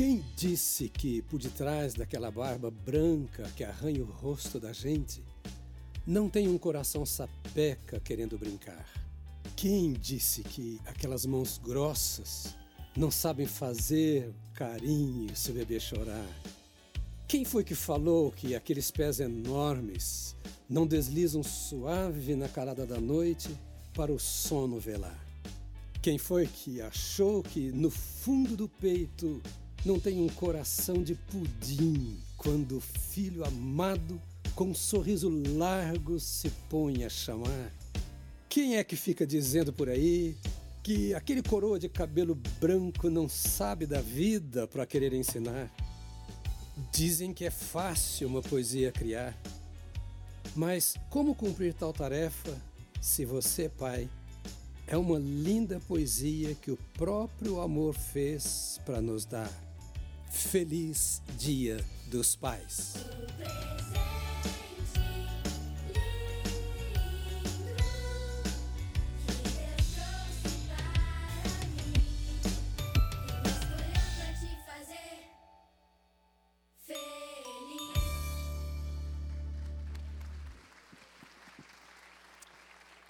Quem disse que por detrás daquela barba branca que arranha o rosto da gente, não tem um coração sapeca querendo brincar? Quem disse que aquelas mãos grossas não sabem fazer carinho se o bebê chorar? Quem foi que falou que aqueles pés enormes não deslizam suave na calada da noite para o sono velar? Quem foi que achou que no fundo do peito não tem um coração de pudim quando o filho amado com um sorriso largo se põe a chamar? Quem é que fica dizendo por aí que aquele coroa de cabelo branco não sabe da vida para querer ensinar? Dizem que é fácil uma poesia criar. Mas como cumprir tal tarefa se você, pai, é uma linda poesia que o próprio amor fez para nos dar? Feliz Dia dos Pais.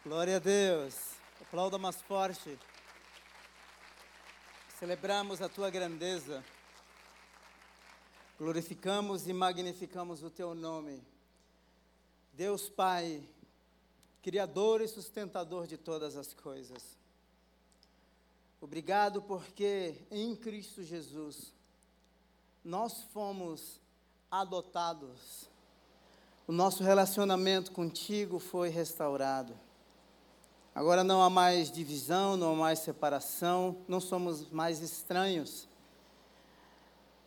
Glória a Deus. Aplauda mais forte. Celebramos a tua grandeza. Glorificamos e magnificamos o teu nome. Deus Pai, Criador e sustentador de todas as coisas. Obrigado porque em Cristo Jesus nós fomos adotados. O nosso relacionamento contigo foi restaurado. Agora não há mais divisão, não há mais separação, não somos mais estranhos,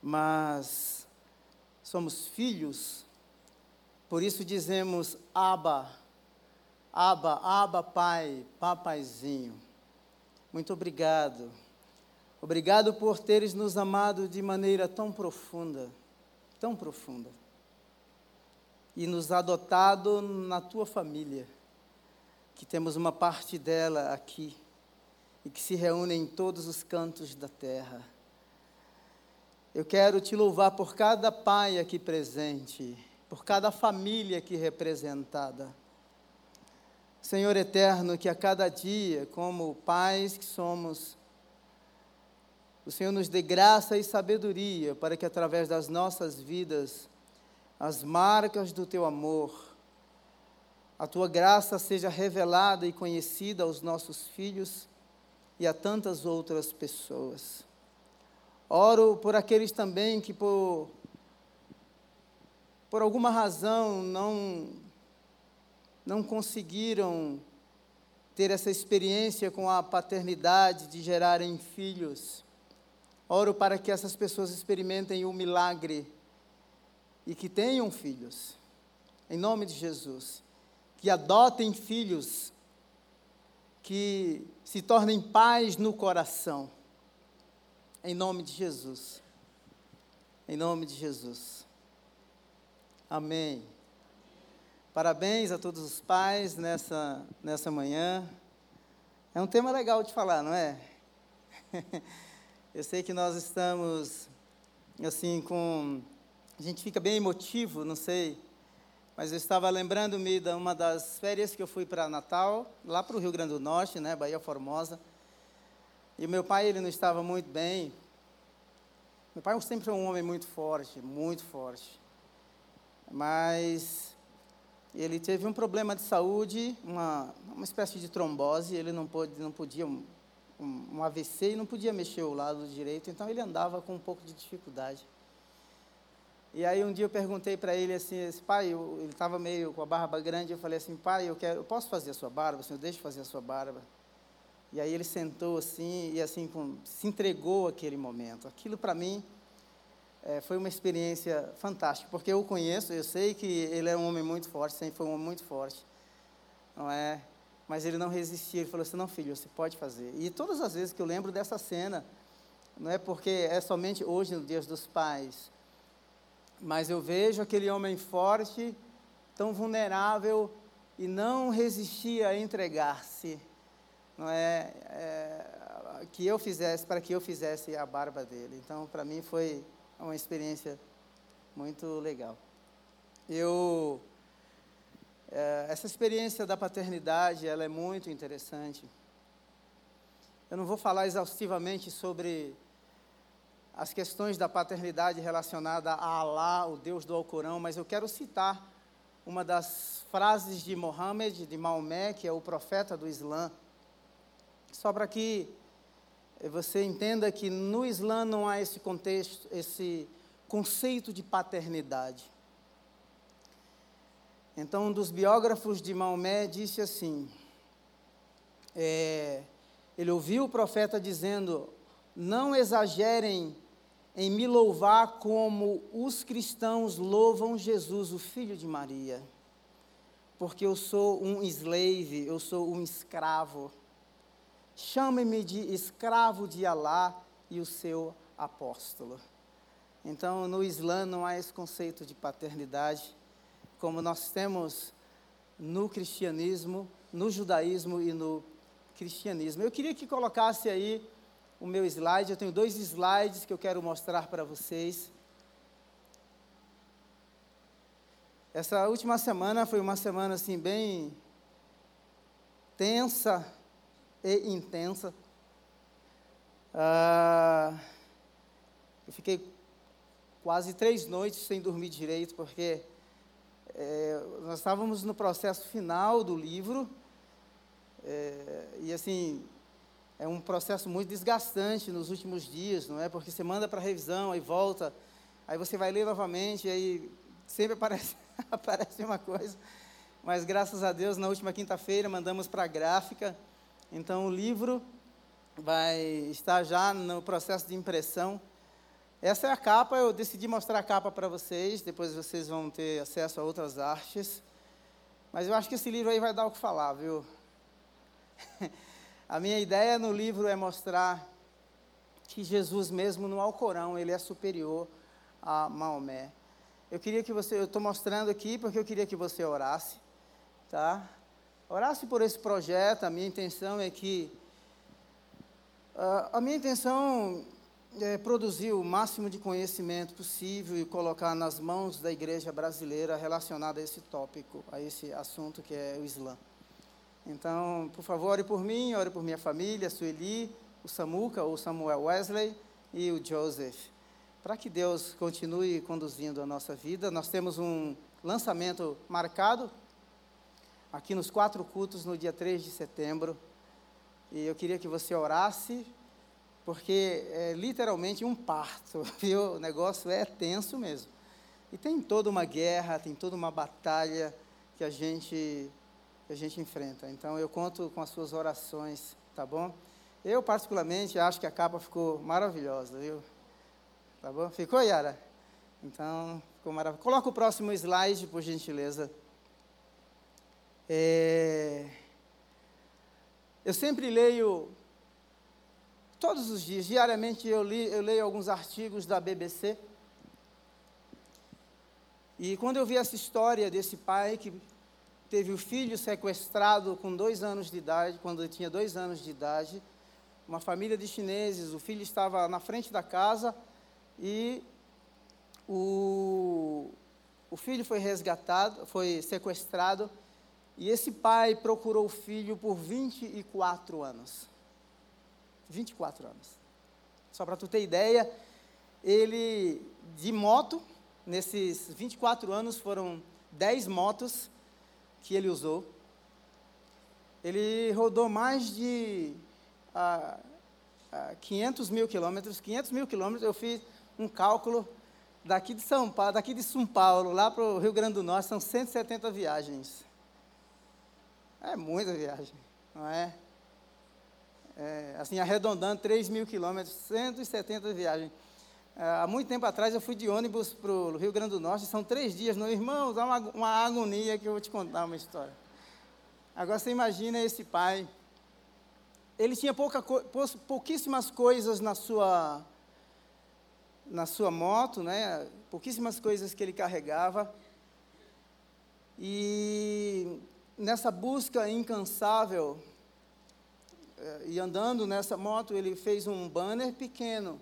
mas somos filhos. Por isso dizemos Aba, Aba, Aba, Pai, Papaizinho. Muito obrigado. Obrigado por teres nos amado de maneira tão profunda, tão profunda. E nos adotado na tua família que temos uma parte dela aqui e que se reúne em todos os cantos da terra. Eu quero te louvar por cada pai aqui presente, por cada família aqui representada. Senhor eterno, que a cada dia, como pais que somos, o Senhor nos dê graça e sabedoria para que através das nossas vidas, as marcas do teu amor, a tua graça seja revelada e conhecida aos nossos filhos e a tantas outras pessoas. Oro por aqueles também que por, por alguma razão não, não conseguiram ter essa experiência com a paternidade de gerarem filhos. Oro para que essas pessoas experimentem o milagre e que tenham filhos. Em nome de Jesus que adotem filhos, que se tornem pais no coração. Em nome de Jesus. Em nome de Jesus. Amém. Parabéns a todos os pais nessa, nessa manhã. É um tema legal de falar, não é? Eu sei que nós estamos, assim, com. A gente fica bem emotivo, não sei mas eu estava lembrando-me de uma das férias que eu fui para Natal, lá para o Rio Grande do Norte, né, Bahia Formosa. E meu pai, ele não estava muito bem. Meu pai sempre foi um homem muito forte, muito forte. Mas ele teve um problema de saúde, uma, uma espécie de trombose, ele não, pôde, não podia, um, um AVC e não podia mexer o lado direito, então ele andava com um pouco de dificuldade. E aí um dia eu perguntei para ele assim, pai, eu, ele estava meio com a barba grande, eu falei assim, pai, eu quero, eu posso fazer a sua barba, senhor, deixa fazer a sua barba. E aí ele sentou assim e assim se entregou aquele momento. Aquilo para mim é, foi uma experiência fantástica, porque eu o conheço, eu sei que ele é um homem muito forte, sempre foi um homem muito forte, não é? Mas ele não resistia, ele falou assim, não filho, você pode fazer. E todas as vezes que eu lembro dessa cena, não é porque é somente hoje no Dia dos Pais, mas eu vejo aquele homem forte, tão vulnerável e não resistia a entregar-se. Não é, é, que eu fizesse, para que eu fizesse a barba dele. Então, para mim foi uma experiência muito legal. Eu é, essa experiência da paternidade, ela é muito interessante. Eu não vou falar exaustivamente sobre as questões da paternidade relacionada a Alá, o Deus do Alcorão, mas eu quero citar uma das frases de Mohammed, de Maomé, que é o profeta do Islã, só para que você entenda que no Islã não há esse contexto, esse conceito de paternidade. Então, um dos biógrafos de Maomé disse assim: é, ele ouviu o profeta dizendo: Não exagerem em me louvar como os cristãos louvam Jesus, o filho de Maria, porque eu sou um slave, eu sou um escravo. Chame-me de escravo de Alá e o seu apóstolo. Então, no Islã não há esse conceito de paternidade, como nós temos no cristianismo, no judaísmo e no cristianismo. Eu queria que colocasse aí o meu slide. Eu tenho dois slides que eu quero mostrar para vocês. Essa última semana foi uma semana assim bem tensa e intensa. Ah, eu fiquei quase três noites sem dormir direito, porque é, nós estávamos no processo final do livro, é, e assim, é um processo muito desgastante nos últimos dias, não é? Porque você manda para revisão, aí volta, aí você vai ler novamente, aí sempre aparece, aparece uma coisa. Mas graças a Deus, na última quinta-feira, mandamos para a gráfica. Então, o livro vai estar já no processo de impressão. Essa é a capa, eu decidi mostrar a capa para vocês, depois vocês vão ter acesso a outras artes. Mas eu acho que esse livro aí vai dar o que falar, viu? A minha ideia no livro é mostrar que Jesus mesmo no Alcorão, ele é superior a Maomé. Eu queria que você, eu estou mostrando aqui porque eu queria que você orasse, tá? Orasse por esse projeto, a minha intenção é que, uh, a minha intenção é produzir o máximo de conhecimento possível e colocar nas mãos da igreja brasileira relacionado a esse tópico, a esse assunto que é o Islã. Então, por favor, ore por mim, ore por minha família, Sueli, o Samuca, o Samuel Wesley e o Joseph. Para que Deus continue conduzindo a nossa vida, nós temos um lançamento marcado aqui nos quatro cultos no dia 3 de setembro. E eu queria que você orasse, porque é literalmente um parto, viu? O negócio é tenso mesmo. E tem toda uma guerra, tem toda uma batalha que a gente que a gente enfrenta. Então eu conto com as suas orações, tá bom? Eu particularmente acho que a capa ficou maravilhosa, viu? Tá bom? Ficou, Yara? Então, ficou maravilhoso. Coloca o próximo slide, por gentileza. É... Eu sempre leio, todos os dias, diariamente eu, li, eu leio alguns artigos da BBC. E quando eu vi essa história desse pai que teve o filho sequestrado com dois anos de idade, quando ele tinha dois anos de idade. Uma família de chineses, o filho estava na frente da casa e o, o filho foi resgatado, foi sequestrado, e esse pai procurou o filho por 24 anos. 24 anos. Só para tu ter ideia, ele de moto, nesses 24 anos foram 10 motos, que ele usou. Ele rodou mais de ah, ah, 500 mil quilômetros. 500 mil quilômetros, eu fiz um cálculo daqui de São Paulo, daqui de São Paulo, lá para o Rio Grande do Norte, são 170 viagens. É muita viagem, não é? é assim, arredondando 3 mil quilômetros, 170 viagens. Há muito tempo atrás eu fui de ônibus para o Rio Grande do Norte, são três dias, meu irmão, dá uma, uma agonia que eu vou te contar uma história. Agora você imagina esse pai, ele tinha pouca, pouquíssimas coisas na sua, na sua moto, né? pouquíssimas coisas que ele carregava, e nessa busca incansável, eh, e andando nessa moto, ele fez um banner pequeno.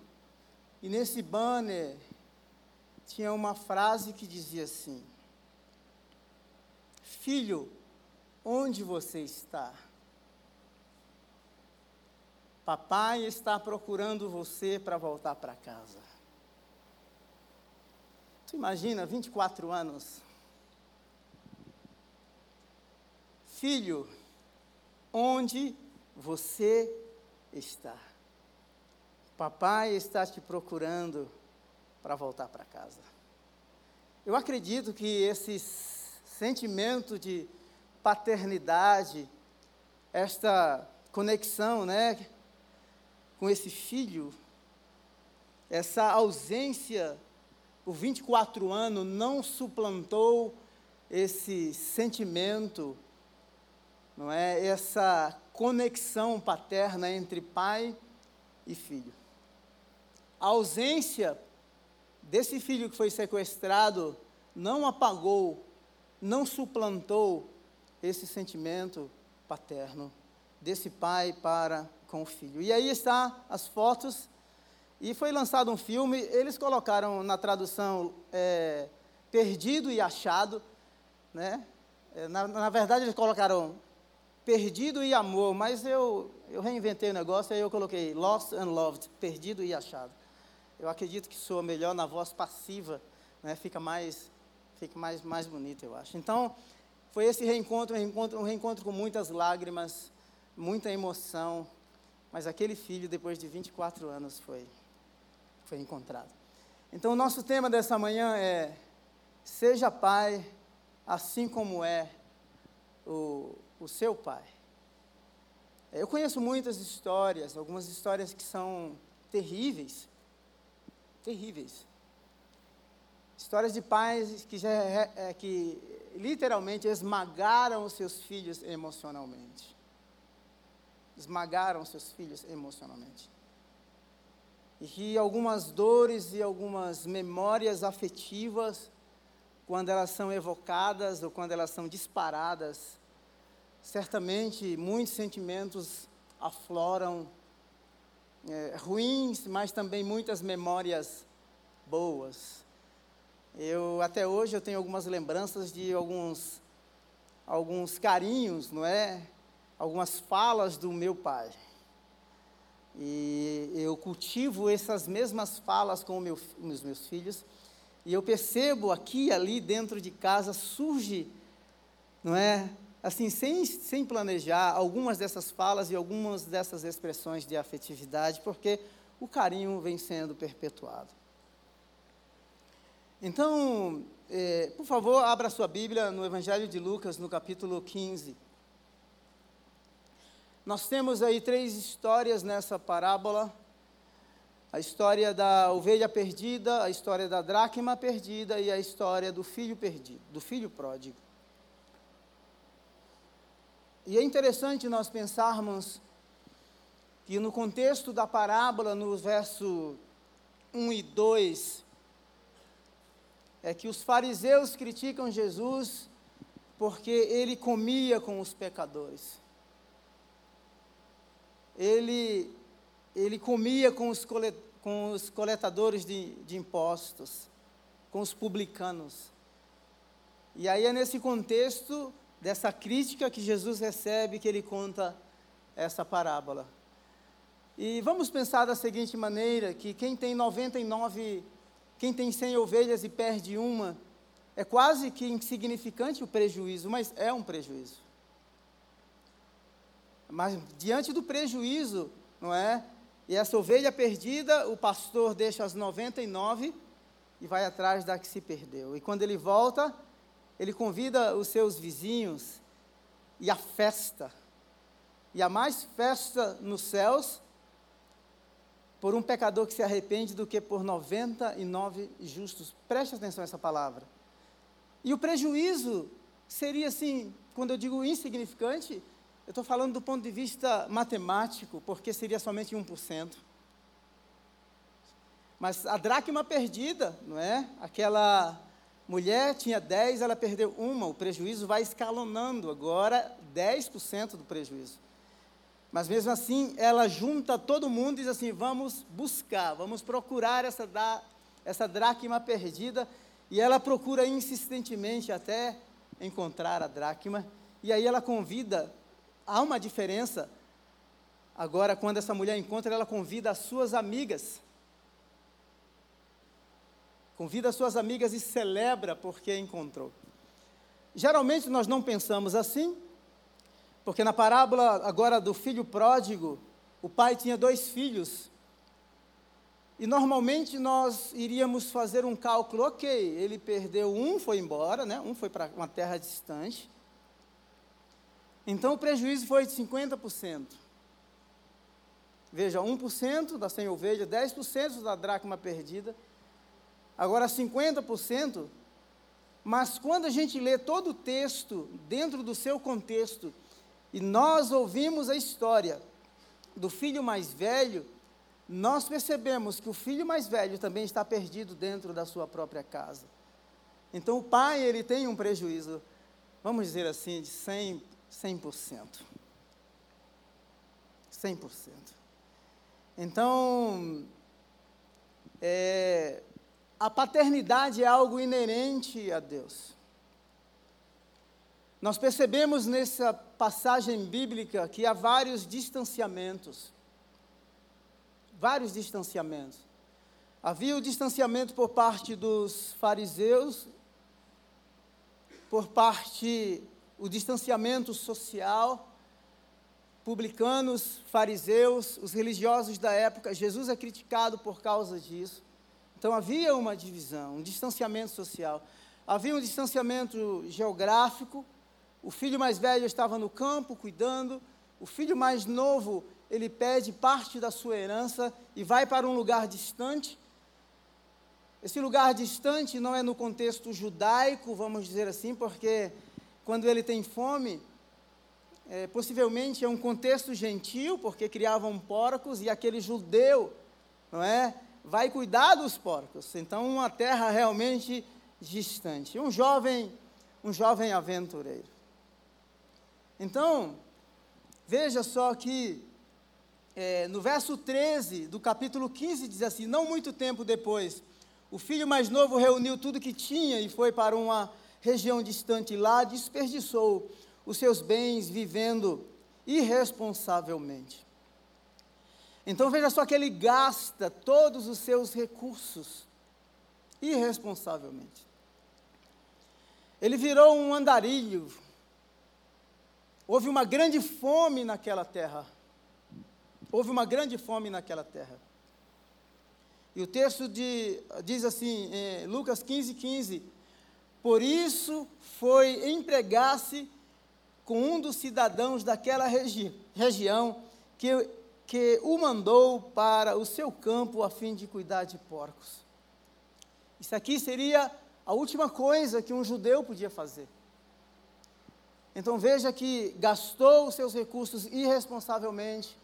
E nesse banner tinha uma frase que dizia assim: Filho, onde você está? Papai está procurando você para voltar para casa. Tu imagina, 24 anos. Filho, onde você está? Papai está te procurando para voltar para casa. Eu acredito que esse sentimento de paternidade, esta conexão, né, com esse filho, essa ausência por 24 anos não suplantou esse sentimento, não é? Essa conexão paterna entre pai e filho. A ausência desse filho que foi sequestrado não apagou, não suplantou esse sentimento paterno desse pai para com o filho. E aí está as fotos e foi lançado um filme. Eles colocaram na tradução é, perdido e achado, né? É, na, na verdade eles colocaram perdido e amor, mas eu eu reinventei o negócio e aí eu coloquei lost and loved, perdido e achado. Eu acredito que soa melhor na voz passiva, né? Fica mais fica mais mais bonito, eu acho. Então, foi esse reencontro, um reencontro, um reencontro com muitas lágrimas, muita emoção, mas aquele filho, depois de 24 anos, foi, foi encontrado. Então, o nosso tema dessa manhã é: Seja pai, assim como é o, o seu pai. Eu conheço muitas histórias, algumas histórias que são terríveis. Terríveis. Histórias de pais que, já, é, é que literalmente esmagaram os seus filhos emocionalmente esmagaram seus filhos emocionalmente. E que algumas dores e algumas memórias afetivas, quando elas são evocadas ou quando elas são disparadas, certamente muitos sentimentos afloram é, ruins, mas também muitas memórias boas. Eu até hoje eu tenho algumas lembranças de alguns alguns carinhos, não é, algumas falas do meu pai. E eu cultivo essas mesmas falas com meu, os meus filhos. E eu percebo aqui e ali dentro de casa surge, não é? Assim, sem, sem planejar, algumas dessas falas e algumas dessas expressões de afetividade, porque o carinho vem sendo perpetuado. Então, eh, por favor, abra sua Bíblia no Evangelho de Lucas, no capítulo 15. Nós temos aí três histórias nessa parábola: a história da ovelha perdida, a história da dracma perdida e a história do filho perdido, do filho pródigo. E é interessante nós pensarmos que no contexto da parábola, no verso 1 e 2, é que os fariseus criticam Jesus porque ele comia com os pecadores ele, ele comia com os, com os coletadores de, de impostos, com os publicanos. E aí é nesse contexto dessa crítica que Jesus recebe que ele conta essa parábola. E vamos pensar da seguinte maneira, que quem tem 99, quem tem 100 ovelhas e perde uma, é quase que insignificante o prejuízo, mas é um prejuízo. Mas diante do prejuízo, não é? E essa ovelha perdida, o pastor deixa as 99 e vai atrás da que se perdeu. E quando ele volta, ele convida os seus vizinhos e a festa. E há mais festa nos céus por um pecador que se arrepende do que por 99 justos. Preste atenção a essa palavra. E o prejuízo seria assim, quando eu digo insignificante, eu estou falando do ponto de vista matemático, porque seria somente 1%. Mas a dracma perdida, não é? Aquela mulher tinha 10, ela perdeu uma, o prejuízo vai escalonando, agora 10% do prejuízo. Mas mesmo assim, ela junta todo mundo e diz assim: vamos buscar, vamos procurar essa, da, essa dracma perdida. E ela procura insistentemente até encontrar a dracma. E aí ela convida, há uma diferença. Agora, quando essa mulher encontra, ela convida as suas amigas. Convida as suas amigas e celebra porque encontrou. Geralmente nós não pensamos assim, porque na parábola agora do filho pródigo, o pai tinha dois filhos. E normalmente nós iríamos fazer um cálculo, ok, ele perdeu um, foi embora, né? um foi para uma terra distante. Então o prejuízo foi de 50%. Veja, 1% da 100 ovelhas, 10% da dracma perdida. Agora 50%. Mas quando a gente lê todo o texto dentro do seu contexto, e nós ouvimos a história do filho mais velho, nós percebemos que o filho mais velho também está perdido dentro da sua própria casa. Então o pai, ele tem um prejuízo, vamos dizer assim, de 100%. 100%. 100%. Então, é, a paternidade é algo inerente a Deus. Nós percebemos nessa passagem bíblica que há vários distanciamentos. Vários distanciamentos. Havia o distanciamento por parte dos fariseus, por parte o distanciamento social, publicanos, fariseus, os religiosos da época. Jesus é criticado por causa disso. Então havia uma divisão, um distanciamento social. Havia um distanciamento geográfico, o filho mais velho estava no campo cuidando, o filho mais novo, ele pede parte da sua herança e vai para um lugar distante. Esse lugar distante não é no contexto judaico, vamos dizer assim, porque quando ele tem fome, é, possivelmente é um contexto gentil, porque criavam porcos e aquele judeu, não é? Vai cuidar dos porcos. Então, uma terra realmente distante. Um jovem, um jovem aventureiro. Então, veja só que é, no verso 13 do capítulo 15 diz assim: Não muito tempo depois, o filho mais novo reuniu tudo que tinha e foi para uma região distante lá, desperdiçou os seus bens vivendo irresponsavelmente. Então veja só que ele gasta todos os seus recursos irresponsavelmente. Ele virou um andarilho, Houve uma grande fome naquela terra. Houve uma grande fome naquela terra. E o texto de, diz assim, em Lucas 15, 15: Por isso foi empregar-se com um dos cidadãos daquela regi região que, que o mandou para o seu campo a fim de cuidar de porcos. Isso aqui seria a última coisa que um judeu podia fazer. Então veja que gastou os seus recursos irresponsavelmente,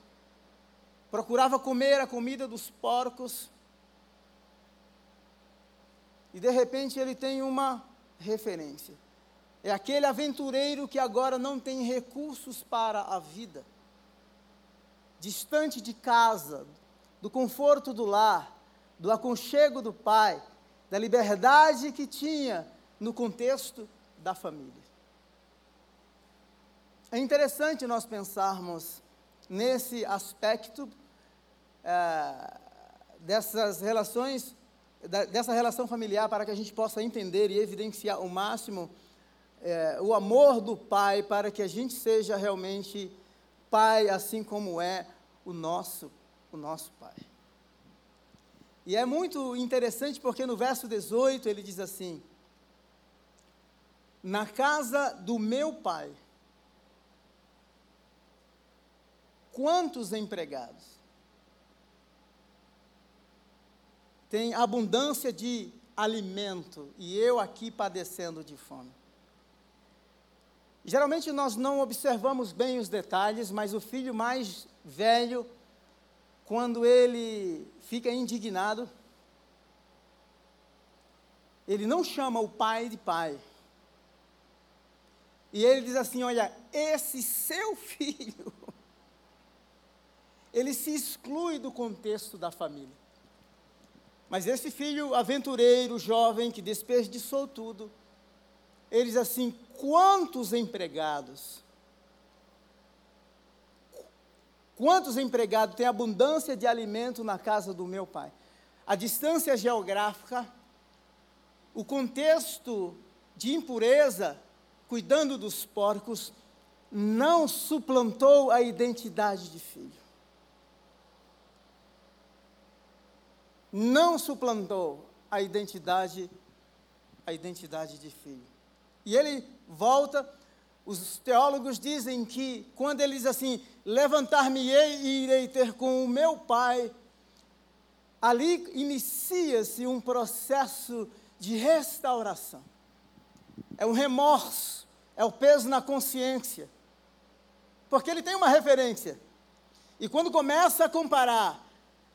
procurava comer a comida dos porcos, e de repente ele tem uma referência. É aquele aventureiro que agora não tem recursos para a vida, distante de casa, do conforto do lar, do aconchego do pai, da liberdade que tinha no contexto da família. É interessante nós pensarmos nesse aspecto é, dessas relações, da, dessa relação familiar, para que a gente possa entender e evidenciar o máximo é, o amor do Pai, para que a gente seja realmente Pai, assim como é o nosso, o nosso Pai. E é muito interessante porque no verso 18 ele diz assim: Na casa do meu Pai quantos empregados? Tem abundância de alimento e eu aqui padecendo de fome. Geralmente nós não observamos bem os detalhes, mas o filho mais velho, quando ele fica indignado, ele não chama o pai de pai. E ele diz assim: Olha, esse seu filho ele se exclui do contexto da família. Mas esse filho aventureiro, jovem, que desperdiçou tudo, ele diz assim: quantos empregados? Quantos empregados têm abundância de alimento na casa do meu pai? A distância geográfica, o contexto de impureza, cuidando dos porcos, não suplantou a identidade de filho. Não suplantou a identidade a identidade de filho. E ele volta, os teólogos dizem que quando ele diz assim: "Levantar-me-ei e irei ter com o meu pai", ali inicia-se um processo de restauração. É um remorso, é o peso na consciência porque ele tem uma referência. E quando começa a comparar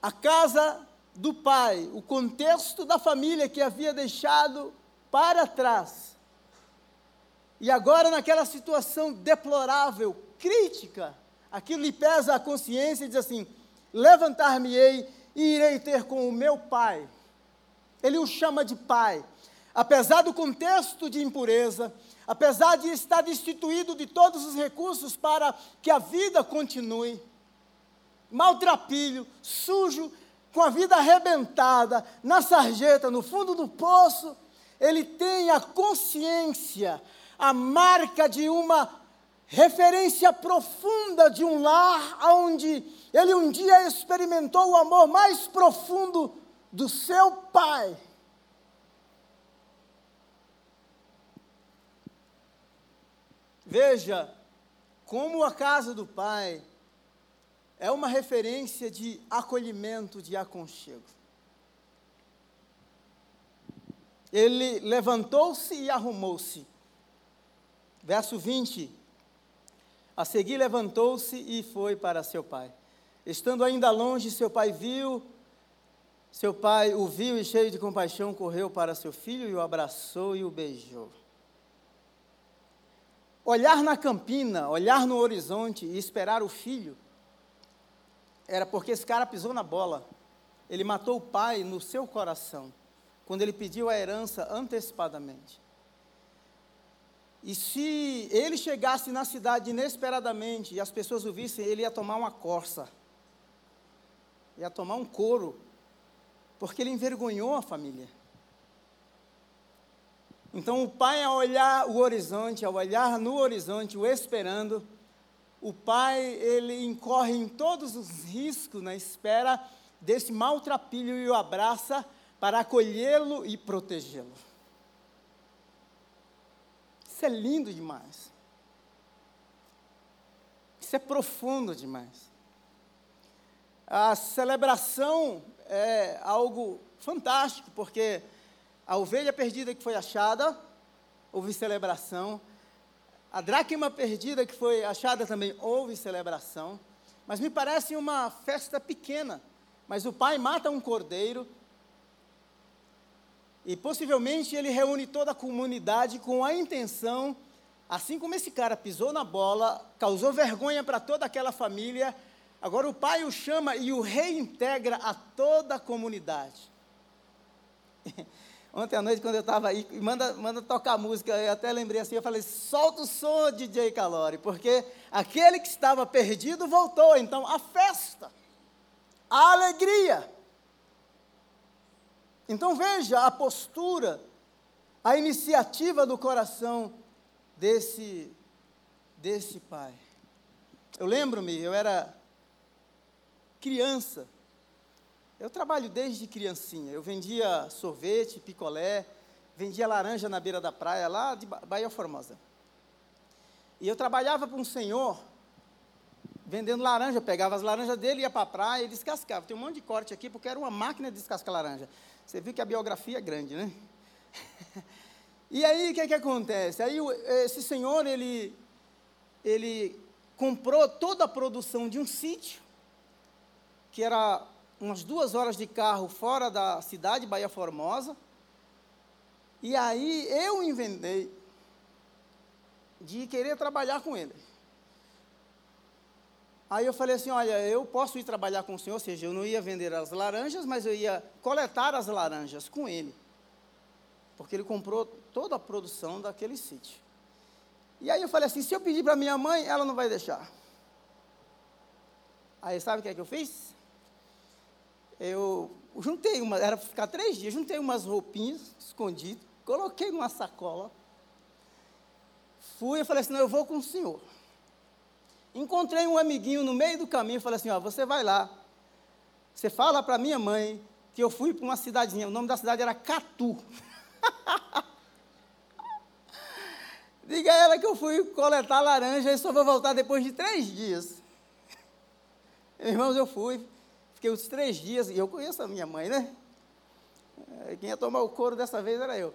a casa do pai, o contexto da família que havia deixado para trás, e agora naquela situação deplorável, crítica, aquilo lhe pesa a consciência e diz assim: levantar-me-ei e irei ter com o meu pai. Ele o chama de pai. Apesar do contexto de impureza, apesar de estar destituído de todos os recursos para que a vida continue, maltrapilho, sujo, com a vida arrebentada, na sarjeta, no fundo do poço, ele tem a consciência, a marca de uma referência profunda de um lar onde ele um dia experimentou o amor mais profundo do seu pai. Veja como a casa do Pai é uma referência de acolhimento, de aconchego. Ele levantou-se e arrumou-se. Verso 20. A seguir levantou-se e foi para seu pai. Estando ainda longe, seu pai viu, seu pai o viu e cheio de compaixão correu para seu filho e o abraçou e o beijou. Olhar na campina, olhar no horizonte e esperar o filho, era porque esse cara pisou na bola. Ele matou o pai no seu coração, quando ele pediu a herança antecipadamente. E se ele chegasse na cidade inesperadamente e as pessoas o vissem, ele ia tomar uma corça, ia tomar um couro, porque ele envergonhou a família. Então o pai, ao olhar o horizonte, ao olhar no horizonte, o esperando, o pai, ele incorre em todos os riscos na espera desse maltrapilho e o abraça para acolhê-lo e protegê-lo. Isso é lindo demais. Isso é profundo demais. A celebração é algo fantástico, porque a ovelha perdida que foi achada, houve celebração. A dracma perdida que foi achada também houve celebração. Mas me parece uma festa pequena. Mas o pai mata um cordeiro. E possivelmente ele reúne toda a comunidade com a intenção, assim como esse cara pisou na bola, causou vergonha para toda aquela família, agora o pai o chama e o reintegra a toda a comunidade. Ontem à noite, quando eu estava aí, manda, manda tocar música, eu até lembrei assim, eu falei, solta o som, DJ Calori, porque aquele que estava perdido voltou, então a festa, a alegria. Então veja a postura, a iniciativa do coração desse, desse pai. Eu lembro-me, eu era criança, eu trabalho desde criancinha. Eu vendia sorvete, picolé, vendia laranja na beira da praia, lá de Bahia Formosa. E eu trabalhava para um senhor, vendendo laranja, eu pegava as laranjas dele, ia para a praia e descascava. Tem um monte de corte aqui, porque era uma máquina de descascar laranja. Você viu que a biografia é grande, né? e aí, o que, é que acontece? Aí, esse senhor, ele, ele comprou toda a produção de um sítio, que era umas duas horas de carro fora da cidade, Bahia Formosa. E aí eu inventei de querer trabalhar com ele. Aí eu falei assim: olha, eu posso ir trabalhar com o senhor, ou seja, eu não ia vender as laranjas, mas eu ia coletar as laranjas com ele. Porque ele comprou toda a produção daquele sítio. E aí eu falei assim: se eu pedir para minha mãe, ela não vai deixar. Aí sabe o que é que eu fiz? Eu juntei uma, era para ficar três dias, juntei umas roupinhas escondidas, coloquei numa sacola. Fui e falei assim: não, eu vou com o senhor. Encontrei um amiguinho no meio do caminho e falei assim: ó, você vai lá. Você fala para minha mãe que eu fui para uma cidadezinha, o nome da cidade era Catu. Diga a ela que eu fui coletar laranja e só vou voltar depois de três dias. Irmãos, eu fui, fiquei uns três dias, e eu conheço a minha mãe, né? É, quem ia tomar o couro dessa vez era eu.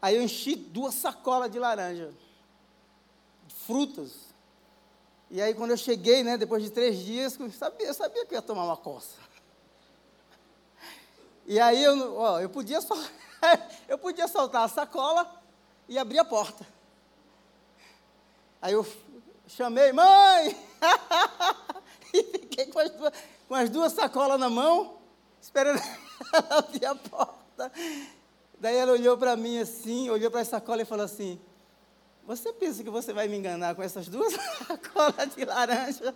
Aí eu enchi duas sacolas de laranja, frutas. E aí quando eu cheguei, né, depois de três dias, eu sabia, eu sabia que ia tomar uma coça. E aí eu, ó, eu podia só, eu podia soltar a sacola e abrir a porta. Aí eu chamei, mãe! e fiquei com as, duas, com as duas sacolas na mão, esperando ela abrir a porta. Daí ela olhou para mim assim, olhou para a sacola e falou assim: Você pensa que você vai me enganar com essas duas sacolas de laranja?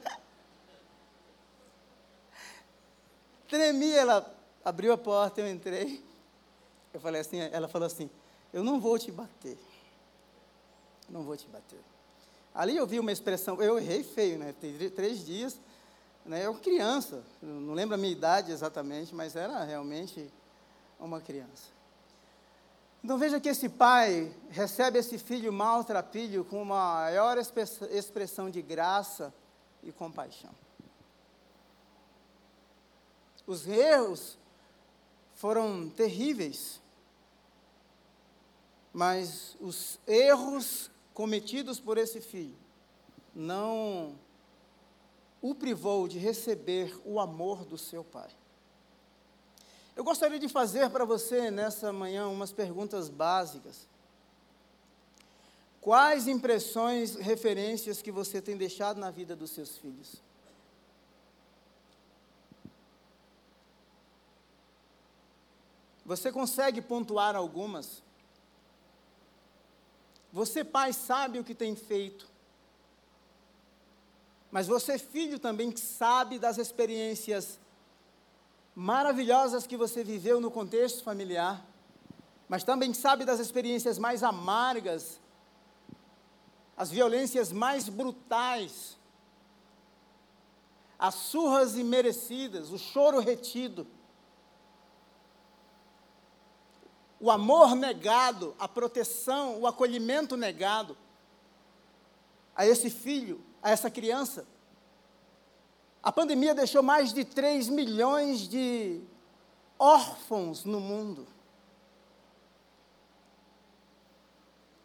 Tremi, ela abriu a porta, eu entrei. Eu falei assim, ela falou assim: Eu não vou te bater. Não vou te bater. Ali eu vi uma expressão, eu errei feio, né? Tem três dias, né? Eu criança, não lembro a minha idade exatamente, mas era realmente uma criança. Então veja que esse pai recebe esse filho maltrapilho com uma maior expressão de graça e compaixão. Os erros foram terríveis, mas os erros cometidos por esse filho não o privou de receber o amor do seu pai. Eu gostaria de fazer para você nessa manhã umas perguntas básicas. Quais impressões, referências que você tem deixado na vida dos seus filhos? Você consegue pontuar algumas? Você, pai, sabe o que tem feito. Mas você, filho, também sabe das experiências maravilhosas que você viveu no contexto familiar, mas também sabe das experiências mais amargas, as violências mais brutais, as surras imerecidas, o choro retido, o amor negado, a proteção, o acolhimento negado a esse filho, a essa criança. A pandemia deixou mais de 3 milhões de órfãos no mundo.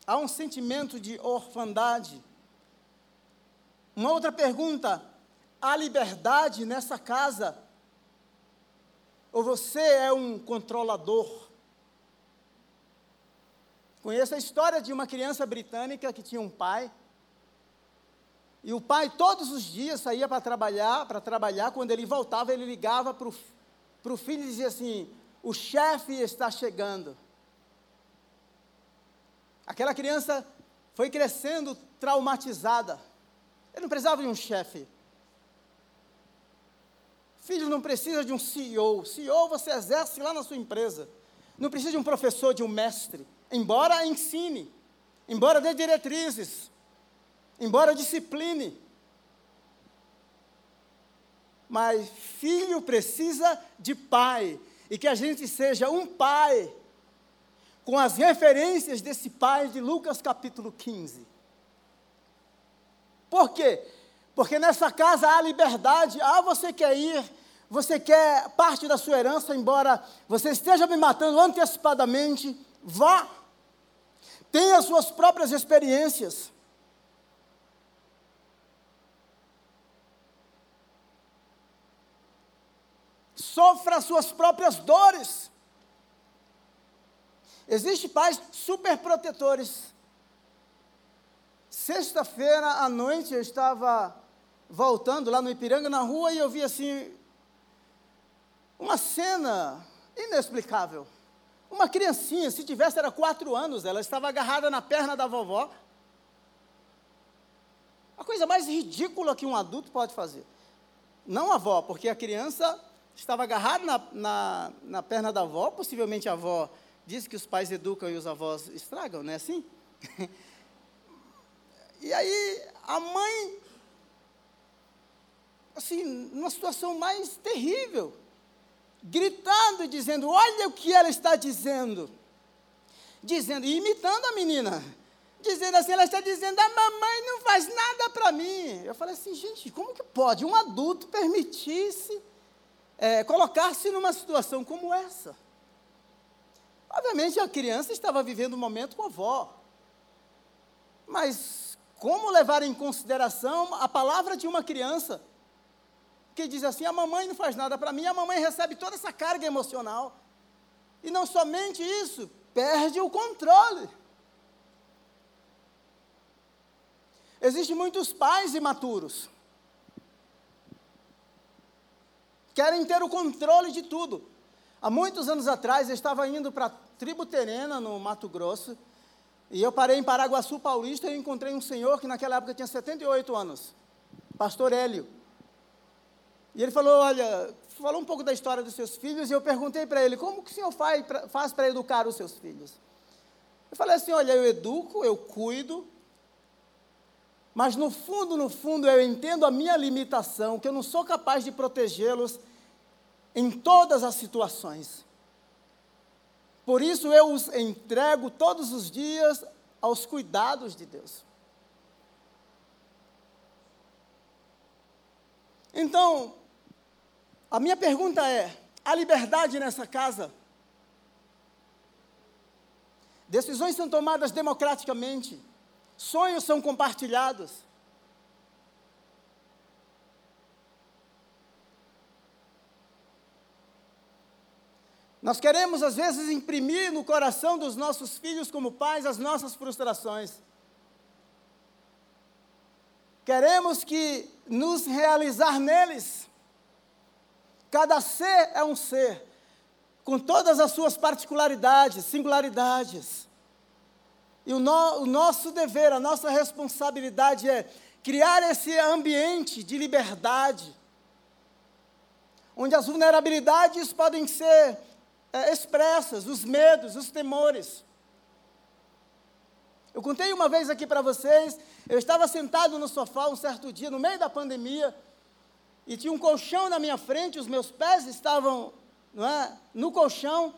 Há um sentimento de orfandade. Uma outra pergunta: há liberdade nessa casa? Ou você é um controlador? Conheço a história de uma criança britânica que tinha um pai e o pai todos os dias saía para trabalhar, para trabalhar, quando ele voltava, ele ligava para o filho e dizia assim: o chefe está chegando. Aquela criança foi crescendo traumatizada. Ele não precisava de um chefe. Filho não precisa de um CEO. CEO você exerce lá na sua empresa. Não precisa de um professor, de um mestre. Embora ensine, embora dê diretrizes, embora discipline. Mas filho precisa de pai, e que a gente seja um pai, com as referências desse pai de Lucas capítulo 15. Por quê? Porque nessa casa há liberdade, ah, você quer ir, você quer parte da sua herança, embora você esteja me matando antecipadamente, vá. Tenha as suas próprias experiências. Sofra as suas próprias dores. Existem pais super protetores. Sexta-feira à noite eu estava voltando lá no Ipiranga, na rua, e eu vi assim, uma cena inexplicável. Uma criancinha, se tivesse, era quatro anos, ela estava agarrada na perna da vovó. A coisa mais ridícula que um adulto pode fazer. Não a avó, porque a criança estava agarrada na, na, na perna da avó, possivelmente a avó diz que os pais educam e os avós estragam, não é assim? e aí a mãe, assim, numa situação mais terrível, gritando e dizendo: Olha o que ela está dizendo. Dizendo, e imitando a menina. Dizendo assim, ela está dizendo: A mamãe não faz nada para mim. Eu falei assim, gente, como que pode um adulto permitir-se é, colocar-se numa situação como essa? Obviamente a criança estava vivendo um momento com a avó. Mas como levar em consideração a palavra de uma criança? que diz assim: a mamãe não faz nada para mim, a mamãe recebe toda essa carga emocional. E não somente isso, perde o controle. Existem muitos pais imaturos. Querem ter o controle de tudo. Há muitos anos atrás, eu estava indo para a tribo Terena, no Mato Grosso, e eu parei em Paraguaçu Paulista e encontrei um senhor que naquela época tinha 78 anos, pastor Hélio. E ele falou, olha, falou um pouco da história dos seus filhos, e eu perguntei para ele, como que o senhor faz para educar os seus filhos? Eu falei assim, olha, eu educo, eu cuido, mas no fundo, no fundo, eu entendo a minha limitação, que eu não sou capaz de protegê-los em todas as situações. Por isso eu os entrego todos os dias aos cuidados de Deus. Então, a minha pergunta é: há liberdade nessa casa? Decisões são tomadas democraticamente, sonhos são compartilhados. Nós queremos, às vezes, imprimir no coração dos nossos filhos, como pais, as nossas frustrações. Queremos que nos realizar neles. Cada ser é um ser, com todas as suas particularidades, singularidades. E o, no, o nosso dever, a nossa responsabilidade é criar esse ambiente de liberdade, onde as vulnerabilidades podem ser é, expressas, os medos, os temores. Eu contei uma vez aqui para vocês, eu estava sentado no sofá um certo dia, no meio da pandemia, e tinha um colchão na minha frente, os meus pés estavam é, no colchão,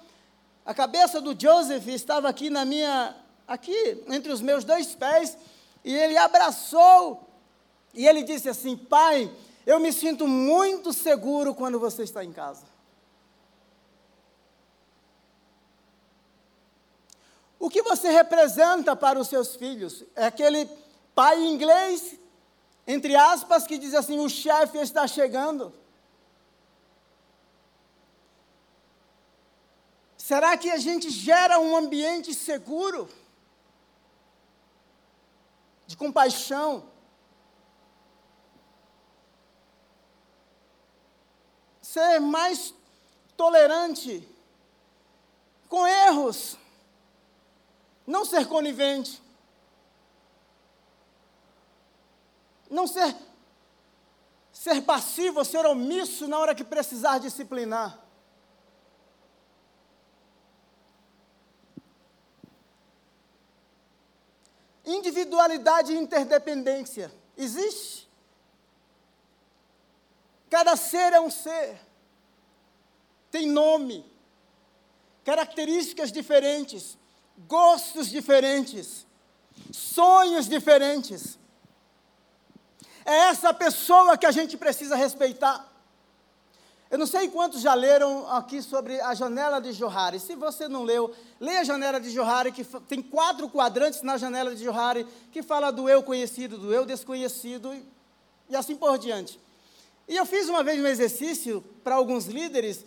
a cabeça do Joseph estava aqui na minha, aqui entre os meus dois pés, e ele abraçou, e ele disse assim: Pai, eu me sinto muito seguro quando você está em casa. O que você representa para os seus filhos? É aquele pai inglês entre aspas, que diz assim: o chefe está chegando. Será que a gente gera um ambiente seguro? De compaixão? Ser mais tolerante com erros? Não ser conivente? não ser, ser passivo, ser omisso na hora que precisar disciplinar. Individualidade e interdependência. Existe? Cada ser é um ser. Tem nome, características diferentes, gostos diferentes, sonhos diferentes. É essa pessoa que a gente precisa respeitar. Eu não sei quantos já leram aqui sobre a janela de Johari. Se você não leu, leia a janela de Johari, que tem quatro quadrantes na janela de Johari, que fala do eu conhecido, do eu desconhecido e, e assim por diante. E eu fiz uma vez um exercício para alguns líderes,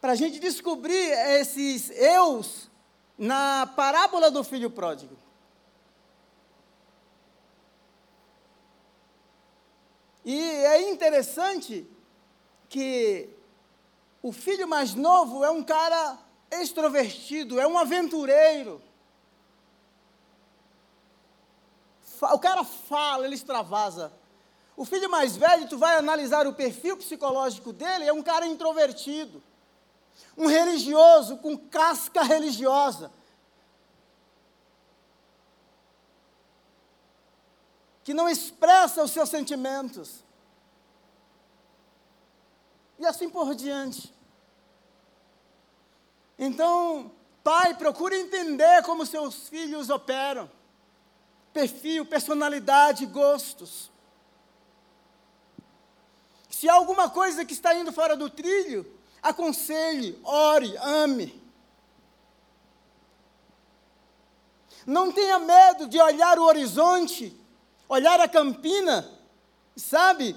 para a gente descobrir esses eus na parábola do filho pródigo. E é interessante que o filho mais novo é um cara extrovertido, é um aventureiro. O cara fala, ele extravasa. O filho mais velho, tu vai analisar o perfil psicológico dele, é um cara introvertido. Um religioso com casca religiosa. Que não expressa os seus sentimentos. E assim por diante. Então, pai, procure entender como seus filhos operam. Perfil, personalidade, gostos. Se há alguma coisa que está indo fora do trilho, aconselhe, ore, ame. Não tenha medo de olhar o horizonte, olhar a campina, sabe?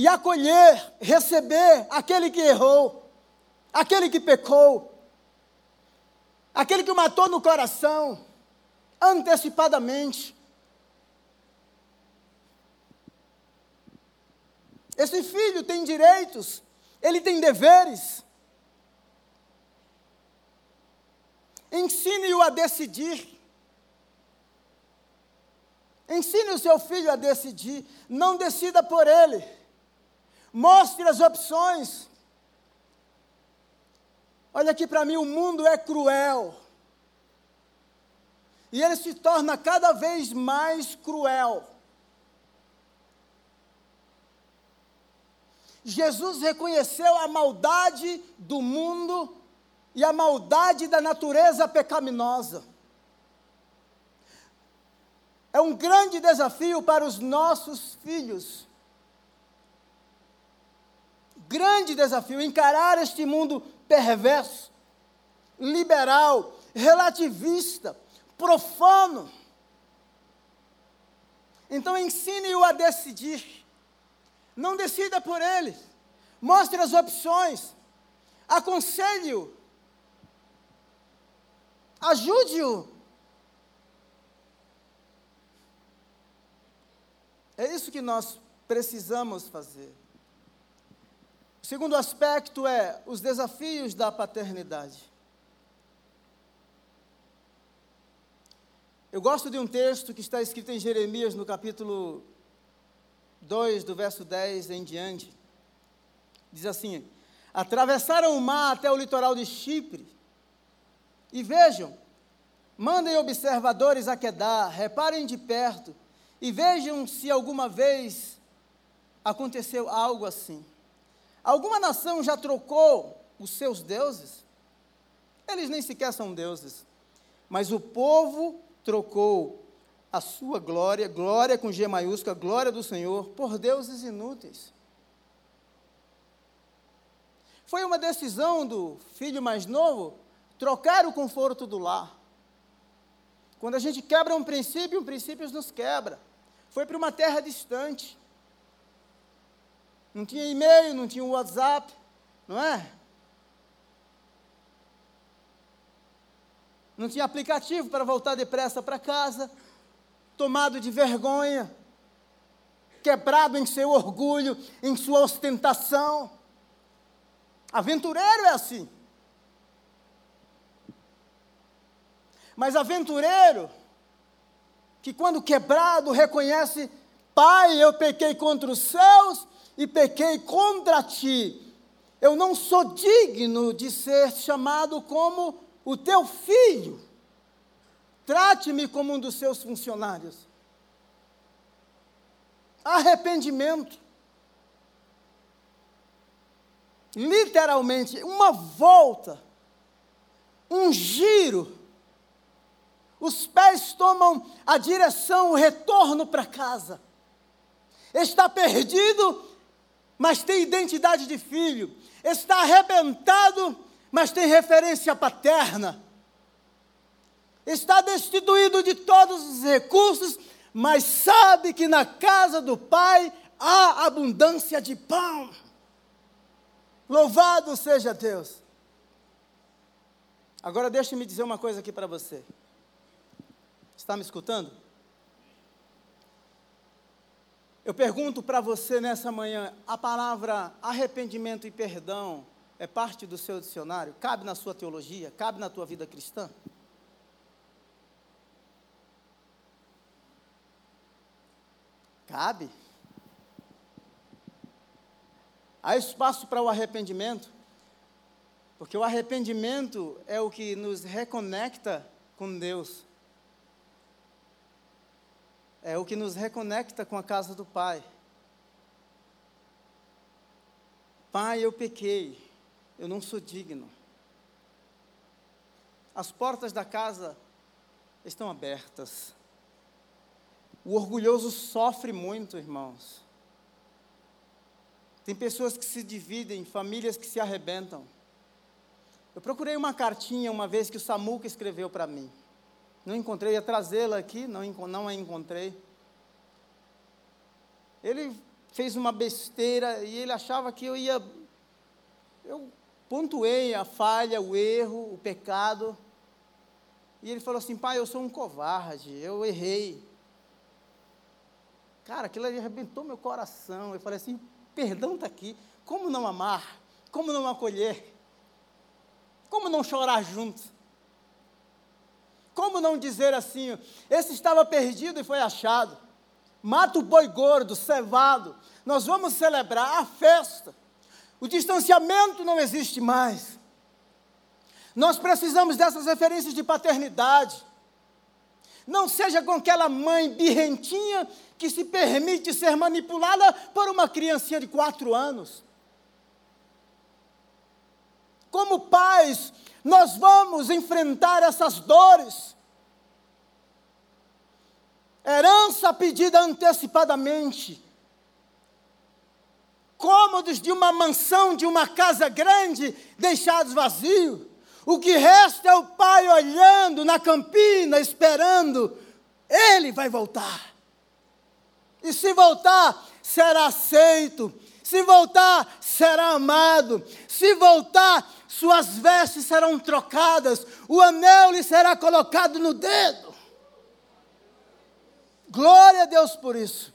E acolher, receber aquele que errou, aquele que pecou, aquele que matou no coração, antecipadamente. Esse filho tem direitos, ele tem deveres. Ensine-o a decidir. Ensine o seu filho a decidir. Não decida por ele. Mostre as opções. Olha aqui para mim, o mundo é cruel. E ele se torna cada vez mais cruel. Jesus reconheceu a maldade do mundo e a maldade da natureza pecaminosa. É um grande desafio para os nossos filhos. Grande desafio encarar este mundo perverso, liberal, relativista, profano. Então ensine-o a decidir. Não decida por ele. Mostre as opções. Aconselhe-o. Ajude-o. É isso que nós precisamos fazer. Segundo aspecto é os desafios da paternidade. Eu gosto de um texto que está escrito em Jeremias, no capítulo 2, do verso 10 em diante, diz assim: Atravessaram o mar até o litoral de Chipre, e vejam, mandem observadores a Quedar, reparem de perto, e vejam se alguma vez aconteceu algo assim. Alguma nação já trocou os seus deuses? Eles nem sequer são deuses, mas o povo trocou a sua glória, glória com G maiúscula, glória do Senhor, por deuses inúteis. Foi uma decisão do filho mais novo trocar o conforto do lar. Quando a gente quebra um princípio, um princípio nos quebra. Foi para uma terra distante. Não tinha e-mail, não tinha WhatsApp, não é? Não tinha aplicativo para voltar depressa para casa tomado de vergonha, quebrado em seu orgulho, em sua ostentação. Aventureiro é assim. Mas aventureiro, que quando quebrado reconhece: Pai, eu pequei contra os céus e pequei contra ti. Eu não sou digno de ser chamado como o teu filho. Trate-me como um dos seus funcionários. Arrependimento. Literalmente, uma volta, um giro. Os pés tomam a direção, o retorno para casa. Está perdido, mas tem identidade de filho. Está arrebentado, mas tem referência paterna está destituído de todos os recursos, mas sabe que na casa do Pai há abundância de pão. Louvado seja Deus. Agora deixe-me dizer uma coisa aqui para você. Está me escutando? Eu pergunto para você nessa manhã: a palavra arrependimento e perdão é parte do seu dicionário? Cabe na sua teologia? Cabe na tua vida cristã? Cabe. Há espaço para o arrependimento, porque o arrependimento é o que nos reconecta com Deus. É o que nos reconecta com a casa do Pai. Pai, eu pequei, eu não sou digno. As portas da casa estão abertas. O orgulhoso sofre muito, irmãos. Tem pessoas que se dividem, famílias que se arrebentam. Eu procurei uma cartinha uma vez que o Samuca escreveu para mim. Não encontrei, ia trazê-la aqui, não, não a encontrei. Ele fez uma besteira e ele achava que eu ia. Eu pontuei a falha, o erro, o pecado. E ele falou assim: pai, eu sou um covarde, eu errei. Cara, aquilo ali arrebentou meu coração. Eu falei assim: perdão está aqui. Como não amar? Como não acolher? Como não chorar junto? Como não dizer assim, esse estava perdido e foi achado? Mata o boi gordo, cevado. Nós vamos celebrar a festa. O distanciamento não existe mais. Nós precisamos dessas referências de paternidade. Não seja com aquela mãe birrentinha que se permite ser manipulada por uma criancinha de quatro anos. Como pais, nós vamos enfrentar essas dores. Herança pedida antecipadamente. Cômodos de uma mansão, de uma casa grande, deixados vazios. O que resta é o pai olhando na campina, esperando. Ele vai voltar. E se voltar, será aceito. Se voltar, será amado. Se voltar, suas vestes serão trocadas, o anel lhe será colocado no dedo. Glória a Deus por isso.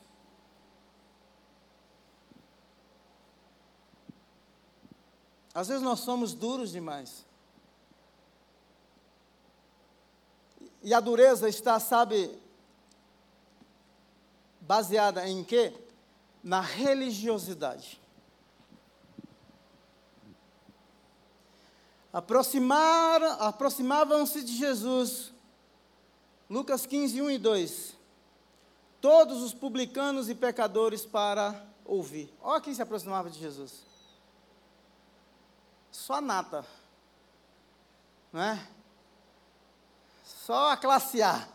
Às vezes nós somos duros demais. E a dureza está, sabe, baseada em quê? Na religiosidade. aproximavam-se de Jesus. Lucas 15, 1 e 2. Todos os publicanos e pecadores para ouvir. Olha quem se aproximava de Jesus. Só a nata. Não é? Só a classe A.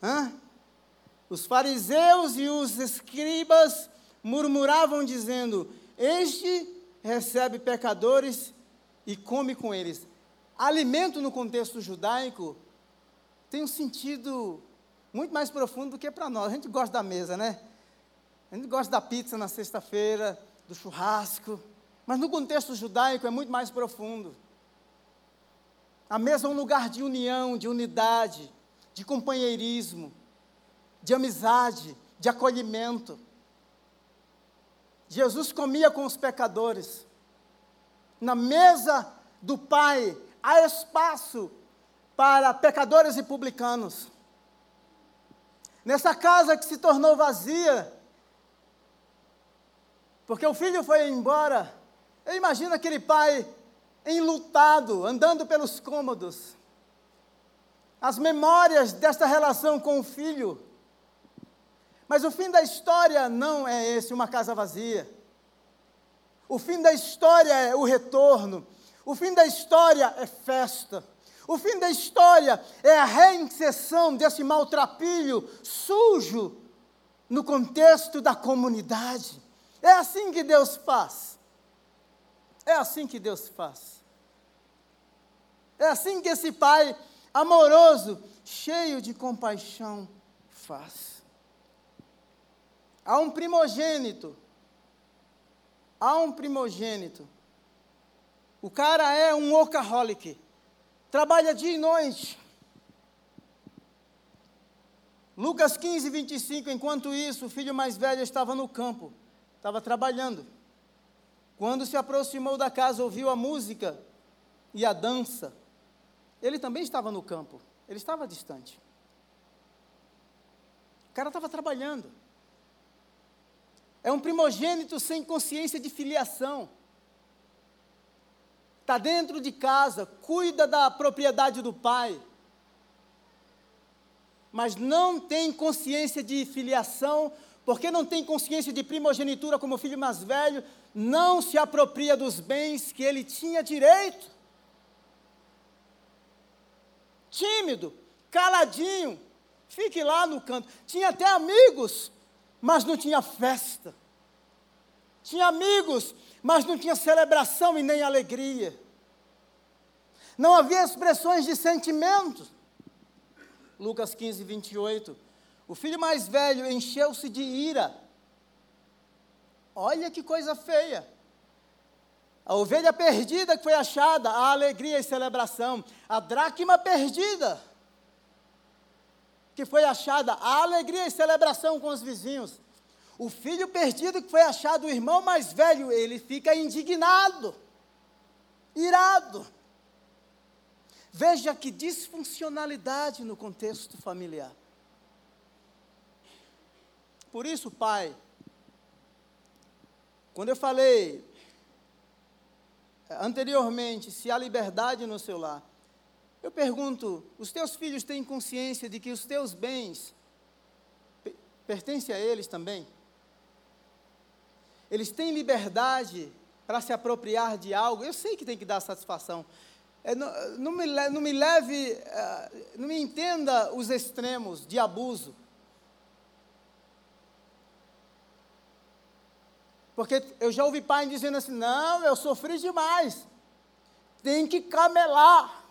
Hã? Os fariseus e os escribas murmuravam, dizendo: Este recebe pecadores e come com eles. Alimento no contexto judaico tem um sentido muito mais profundo do que para nós. A gente gosta da mesa, né? A gente gosta da pizza na sexta-feira, do churrasco. Mas no contexto judaico é muito mais profundo. A mesa é um lugar de união, de unidade, de companheirismo, de amizade, de acolhimento. Jesus comia com os pecadores. Na mesa do Pai há espaço para pecadores e publicanos. Nessa casa que se tornou vazia, porque o filho foi embora, eu imagino aquele pai enlutado, andando pelos cômodos. As memórias desta relação com o filho mas o fim da história não é esse, uma casa vazia. O fim da história é o retorno. O fim da história é festa. O fim da história é a reinserção desse maltrapilho sujo no contexto da comunidade. É assim que Deus faz. É assim que Deus faz. É assim que esse Pai amoroso, cheio de compaixão, faz. Há um primogênito. Há um primogênito. O cara é um workaholic. Trabalha dia e noite. Lucas 15, 25. Enquanto isso, o filho mais velho estava no campo, estava trabalhando. Quando se aproximou da casa, ouviu a música e a dança. Ele também estava no campo, ele estava distante. O cara estava trabalhando. É um primogênito sem consciência de filiação. Está dentro de casa, cuida da propriedade do pai, mas não tem consciência de filiação, porque não tem consciência de primogenitura como filho mais velho, não se apropria dos bens que ele tinha direito. Tímido, caladinho, fique lá no canto. Tinha até amigos, mas não tinha festa. Tinha amigos, mas não tinha celebração e nem alegria. Não havia expressões de sentimentos. Lucas 15, 28. O filho mais velho encheu-se de ira. Olha que coisa feia. A ovelha perdida que foi achada, a alegria e celebração. A dracma perdida que foi achada, a alegria e celebração com os vizinhos. O filho perdido que foi achado, o irmão mais velho, ele fica indignado, irado. Veja que disfuncionalidade no contexto familiar. Por isso, pai, quando eu falei eh, anteriormente se há liberdade no seu lar, eu pergunto: os teus filhos têm consciência de que os teus bens pertencem a eles também? Eles têm liberdade para se apropriar de algo? Eu sei que tem que dar satisfação, é, não, não, me, não me leve, é, não me entenda os extremos de abuso. Porque eu já ouvi pai dizendo assim: não, eu sofri demais, tem que camelar.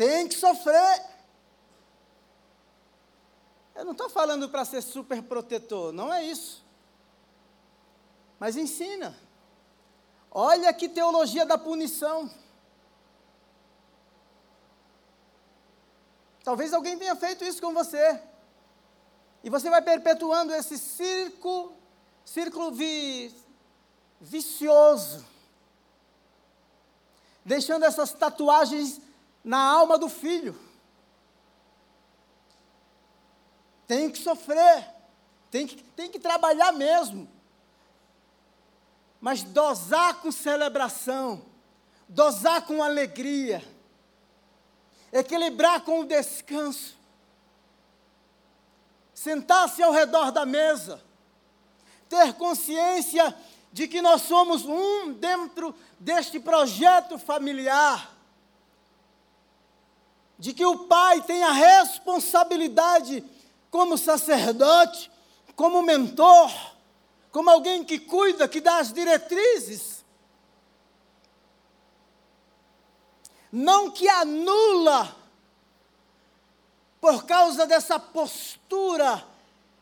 Tem que sofrer. Eu não estou falando para ser super protetor, não é isso mas ensina. Olha que teologia da punição. Talvez alguém tenha feito isso com você. E você vai perpetuando esse círculo, círculo vi, vicioso. Deixando essas tatuagens na alma do filho. Tem que sofrer. Tem que, tem que trabalhar mesmo mas dosar com celebração, dosar com alegria, equilibrar com o descanso, sentar-se ao redor da mesa, ter consciência de que nós somos um dentro deste projeto familiar, de que o pai tem a responsabilidade como sacerdote, como mentor, como alguém que cuida, que dá as diretrizes. Não que anula, por causa dessa postura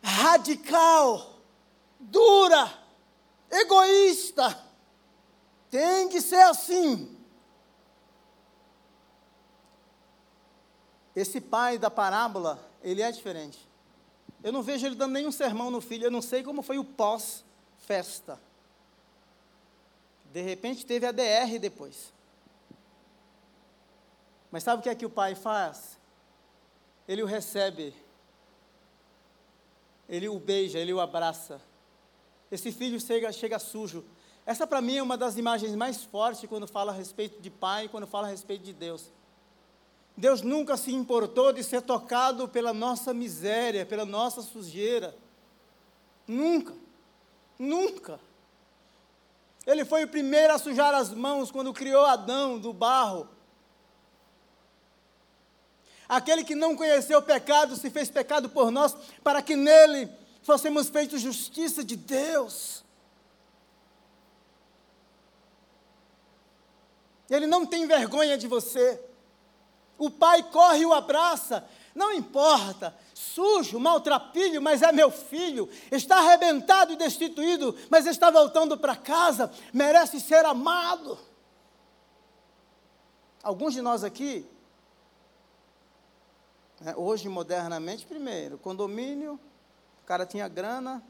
radical, dura, egoísta. Tem que ser assim. Esse pai da parábola, ele é diferente. Eu não vejo ele dando nenhum sermão no filho, eu não sei como foi o pós-festa. De repente teve a DR depois. Mas sabe o que é que o pai faz? Ele o recebe, ele o beija, ele o abraça. Esse filho chega, chega sujo. Essa para mim é uma das imagens mais fortes quando fala a respeito de pai, quando fala a respeito de Deus. Deus nunca se importou de ser tocado pela nossa miséria, pela nossa sujeira. Nunca. Nunca. Ele foi o primeiro a sujar as mãos quando criou Adão do barro. Aquele que não conheceu o pecado se fez pecado por nós, para que nele fôssemos feitos justiça de Deus. Ele não tem vergonha de você. O pai corre e o abraça. Não importa, sujo, maltrapilho, mas é meu filho. Está arrebentado e destituído, mas está voltando para casa. Merece ser amado. Alguns de nós aqui, né, hoje modernamente, primeiro, condomínio, o cara tinha grana,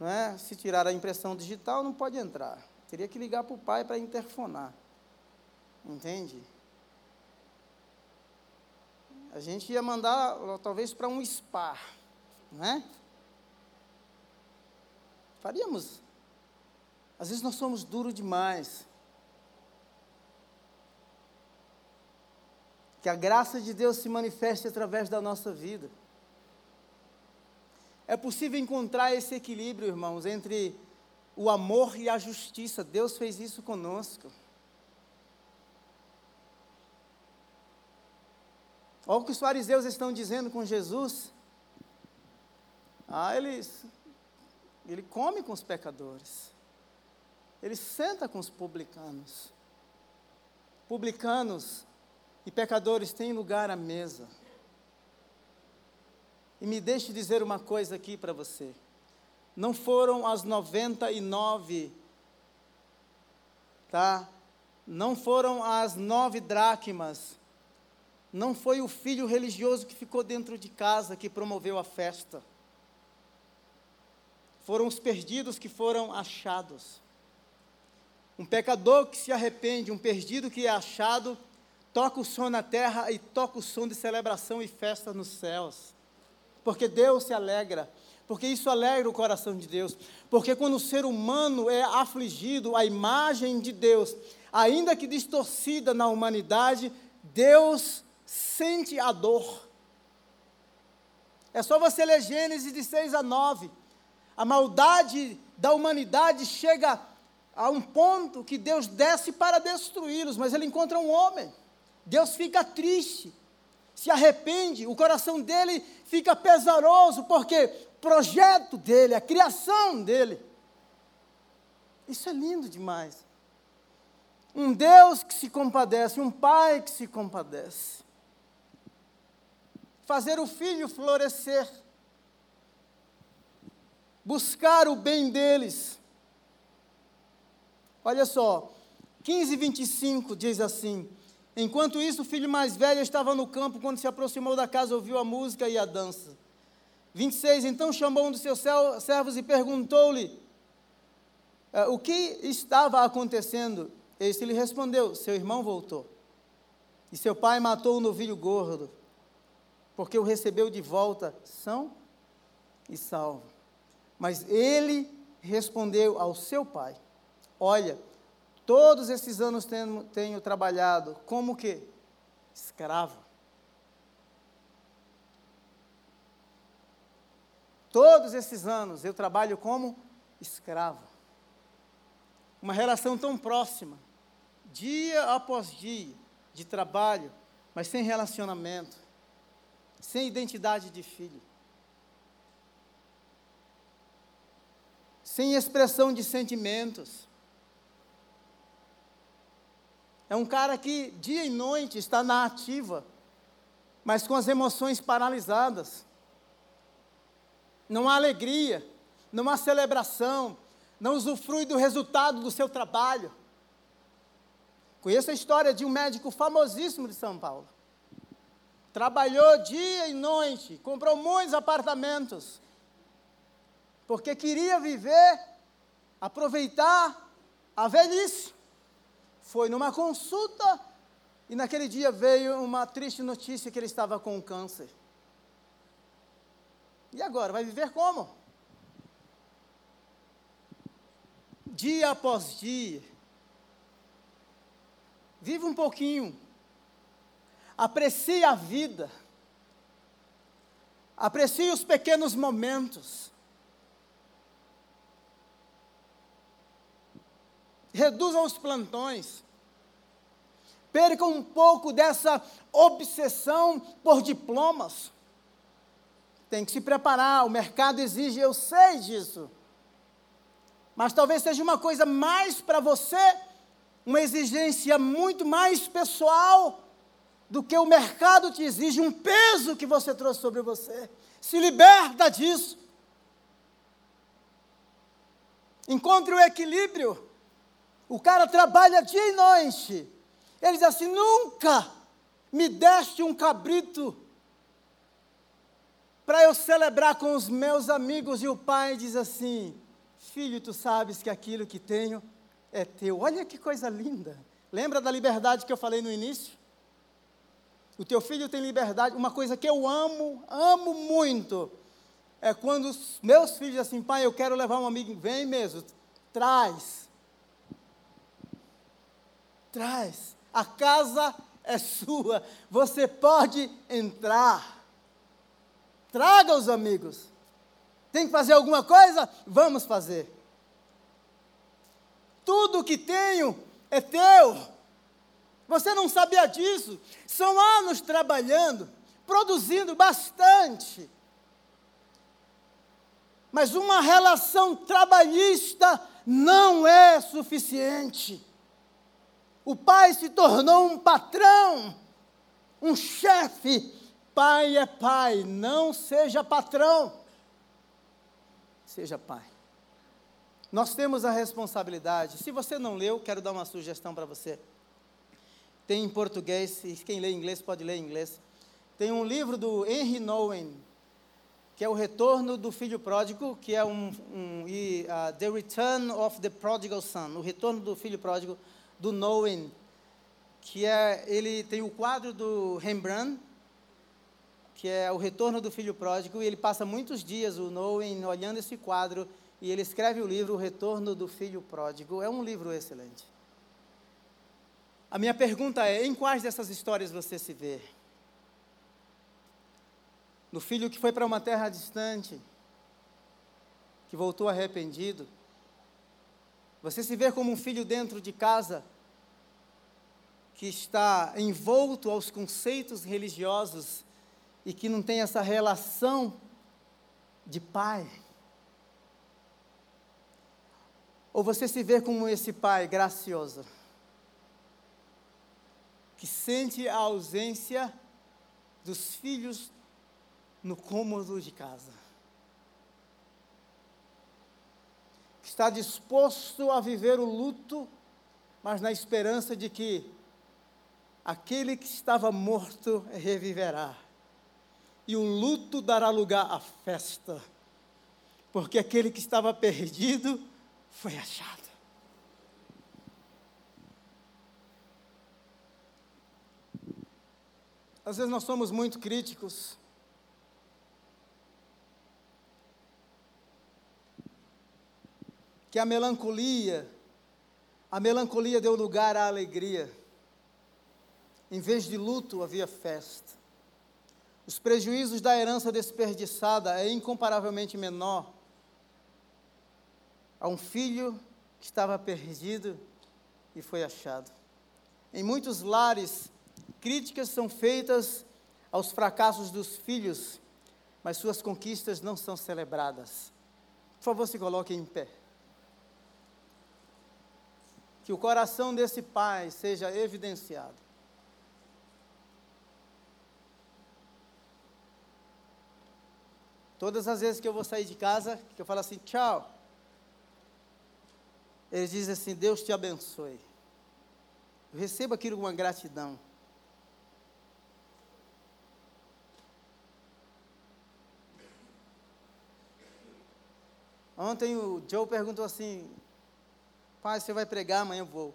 é? se tirar a impressão digital, não pode entrar. Teria que ligar para o pai para interfonar. Entende? A gente ia mandar, talvez, para um spa, não é? Faríamos. Às vezes nós somos duros demais. Que a graça de Deus se manifeste através da nossa vida. É possível encontrar esse equilíbrio, irmãos, entre o amor e a justiça. Deus fez isso conosco. Olha o que os fariseus estão dizendo com Jesus. Ah, eles, ele come com os pecadores. Ele senta com os publicanos. Publicanos e pecadores têm lugar à mesa. E me deixe dizer uma coisa aqui para você. Não foram as 99, tá? Não foram as nove dracmas. Não foi o filho religioso que ficou dentro de casa que promoveu a festa. Foram os perdidos que foram achados. Um pecador que se arrepende, um perdido que é achado, toca o som na terra e toca o som de celebração e festa nos céus. Porque Deus se alegra, porque isso alegra o coração de Deus. Porque quando o ser humano é afligido, a imagem de Deus, ainda que distorcida na humanidade, Deus sente a dor. É só você ler Gênesis de 6 a 9. A maldade da humanidade chega a um ponto que Deus desce para destruí-los, mas ele encontra um homem. Deus fica triste, se arrepende, o coração dele fica pesaroso, porque o projeto dele, a criação dele. Isso é lindo demais. Um Deus que se compadece, um pai que se compadece. Fazer o filho florescer. Buscar o bem deles Olha só, 15 25 diz assim: Enquanto isso, o filho mais velho estava no campo, quando se aproximou da casa, ouviu a música e a dança. 26, então chamou um dos seus servos e perguntou-lhe uh, o que estava acontecendo. Este lhe respondeu: Seu irmão voltou. E seu pai matou o novilho gordo, porque o recebeu de volta são e salvo. Mas ele respondeu ao seu pai: Olha, todos esses anos tenho, tenho trabalhado como que? Escravo. Todos esses anos eu trabalho como escravo. Uma relação tão próxima, dia após dia, de trabalho, mas sem relacionamento, sem identidade de filho. Sem expressão de sentimentos. É um cara que dia e noite está na ativa, mas com as emoções paralisadas. Não há alegria, não há celebração, não usufrui do resultado do seu trabalho. Conheço a história de um médico famosíssimo de São Paulo. Trabalhou dia e noite, comprou muitos apartamentos, porque queria viver, aproveitar a velhice foi numa consulta e naquele dia veio uma triste notícia que ele estava com câncer. E agora, vai viver como? Dia após dia. Viva um pouquinho. Aprecie a vida. Aprecie os pequenos momentos. reduzam os plantões, percam um pouco dessa obsessão por diplomas. Tem que se preparar, o mercado exige, eu sei disso. Mas talvez seja uma coisa mais para você, uma exigência muito mais pessoal do que o mercado te exige, um peso que você trouxe sobre você. Se liberta disso. Encontre o equilíbrio. O cara trabalha dia e noite. Ele diz assim: nunca me deste um cabrito para eu celebrar com os meus amigos. E o pai diz assim: Filho, tu sabes que aquilo que tenho é teu. Olha que coisa linda. Lembra da liberdade que eu falei no início? O teu filho tem liberdade. Uma coisa que eu amo, amo muito, é quando os meus filhos dizem assim, pai, eu quero levar um amigo, vem mesmo, traz. Traz. A casa é sua, você pode entrar. Traga os amigos. Tem que fazer alguma coisa? Vamos fazer. Tudo que tenho é teu. Você não sabia disso? São anos trabalhando, produzindo bastante. Mas uma relação trabalhista não é suficiente. O pai se tornou um patrão, um chefe. Pai é pai, não seja patrão, seja pai. Nós temos a responsabilidade. Se você não leu, quero dar uma sugestão para você. Tem em português, e quem lê inglês pode ler em inglês. Tem um livro do Henry Nouwen, que é o Retorno do Filho Pródigo, que é um, um e, uh, The Return of the Prodigal Son, o Retorno do Filho Pródigo, do Nouwen, que é, ele tem o quadro do Rembrandt, que é o Retorno do Filho Pródigo, e ele passa muitos dias, o Nouwen, olhando esse quadro, e ele escreve o livro O Retorno do Filho Pródigo. É um livro excelente. A minha pergunta é: em quais dessas histórias você se vê? No filho que foi para uma terra distante, que voltou arrependido? Você se vê como um filho dentro de casa, que está envolto aos conceitos religiosos e que não tem essa relação de pai? Ou você se vê como esse pai gracioso, que sente a ausência dos filhos no cômodo de casa, que está disposto a viver o luto, mas na esperança de que aquele que estava morto reviverá, e o luto dará lugar à festa, porque aquele que estava perdido foi achado. Às vezes nós somos muito críticos. Que a melancolia, a melancolia deu lugar à alegria. Em vez de luto, havia festa. Os prejuízos da herança desperdiçada é incomparavelmente menor a um filho que estava perdido e foi achado. Em muitos lares, críticas são feitas aos fracassos dos filhos, mas suas conquistas não são celebradas. Por favor, se coloque em pé. Que o coração desse pai seja evidenciado. Todas as vezes que eu vou sair de casa, que eu falo assim, tchau, eles dizem assim: Deus te abençoe. Eu recebo aquilo com uma gratidão. Ontem o Joe perguntou assim: Pai, você vai pregar? Amanhã eu vou.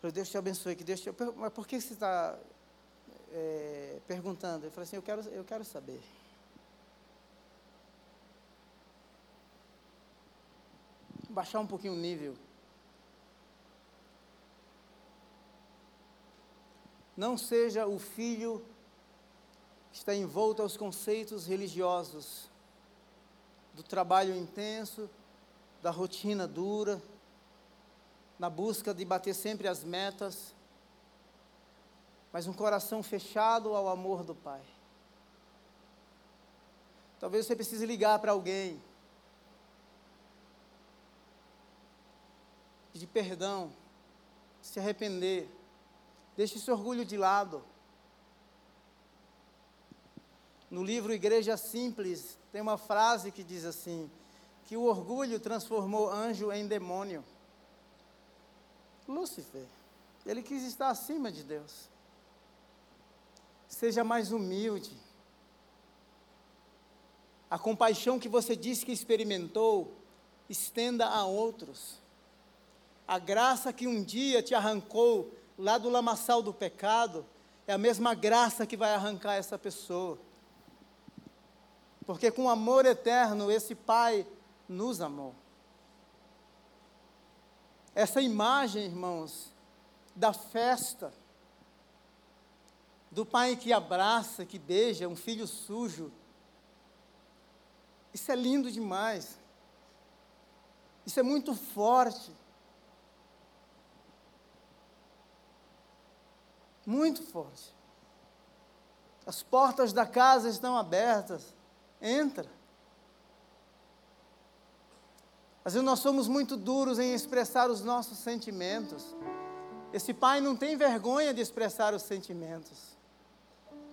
falei, Deus te abençoe, que Deus te. Mas por que você está é, perguntando? Eu falei assim: eu quero, eu quero saber. baixar um pouquinho o nível. Não seja o filho que está envolto aos conceitos religiosos, do trabalho intenso, da rotina dura, na busca de bater sempre as metas, mas um coração fechado ao amor do Pai. Talvez você precise ligar para alguém pedir perdão, se arrepender. Deixe esse orgulho de lado. No livro Igreja Simples, tem uma frase que diz assim: que o orgulho transformou anjo em demônio. Lúcifer. Ele quis estar acima de Deus. Seja mais humilde. A compaixão que você disse que experimentou, estenda a outros. A graça que um dia te arrancou lá do lamaçal do pecado, é a mesma graça que vai arrancar essa pessoa. Porque com amor eterno esse Pai nos amou. Essa imagem, irmãos, da festa, do pai que abraça, que beija um filho sujo, isso é lindo demais. Isso é muito forte. Muito forte. As portas da casa estão abertas. Entra. Às vezes nós somos muito duros em expressar os nossos sentimentos. Esse pai não tem vergonha de expressar os sentimentos.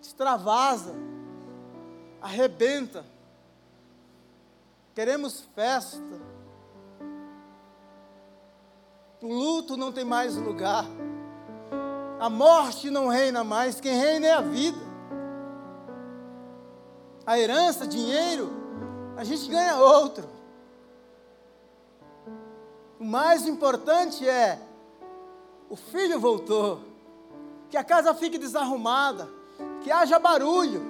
Extravasa, arrebenta. Queremos festa. O luto não tem mais lugar. A morte não reina mais, quem reina é a vida. A herança, dinheiro, a gente ganha outro. O mais importante é: o filho voltou, que a casa fique desarrumada, que haja barulho.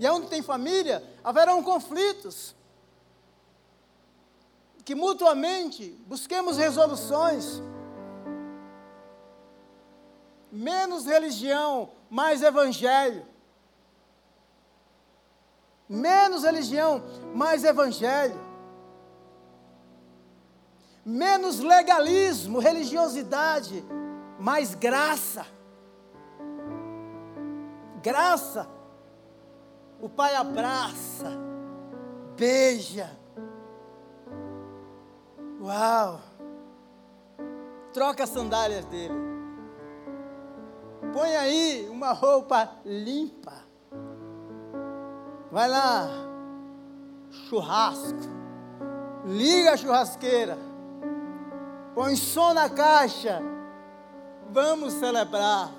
E onde tem família, haverão conflitos. Que mutuamente busquemos resoluções. Menos religião, mais evangelho. Menos religião, mais evangelho menos legalismo, religiosidade, mais graça. Graça. O pai abraça, beija. Uau! Troca as sandálias dele. Põe aí uma roupa limpa. Vai lá, churrasco. Liga a churrasqueira põe som na caixa, vamos celebrar.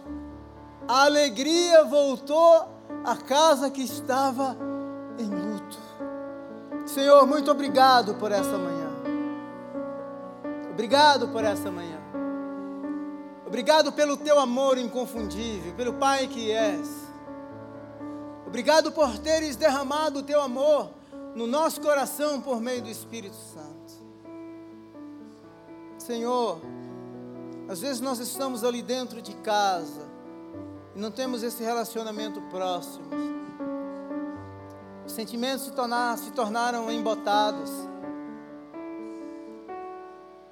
A alegria voltou à casa que estava em luto. Senhor, muito obrigado por essa manhã. Obrigado por essa manhã. Obrigado pelo teu amor inconfundível, pelo Pai que és. Obrigado por teres derramado o teu amor no nosso coração por meio do Espírito Santo. Senhor, às vezes nós estamos ali dentro de casa e não temos esse relacionamento próximo. Os sentimentos se, tornar, se tornaram embotados.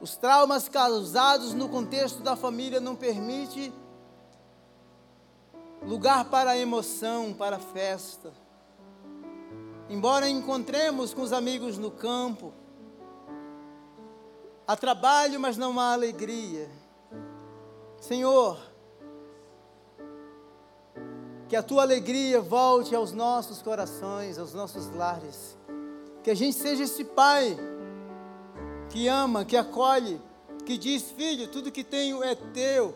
Os traumas causados no contexto da família não permite lugar para a emoção, para a festa. Embora encontremos com os amigos no campo, Há trabalho, mas não há alegria. Senhor, que a tua alegria volte aos nossos corações, aos nossos lares. Que a gente seja esse pai que ama, que acolhe, que diz: Filho, tudo que tenho é teu.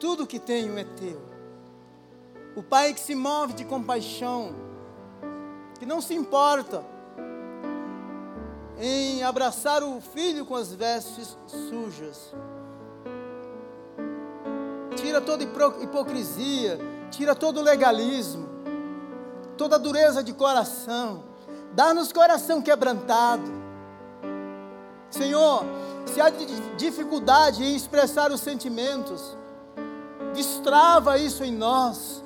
Tudo que tenho é teu. O pai que se move de compaixão, que não se importa em abraçar o filho com as vestes sujas. Tira toda hipocrisia, tira todo legalismo, toda dureza de coração. Dá-nos coração quebrantado. Senhor, se há dificuldade em expressar os sentimentos, destrava isso em nós.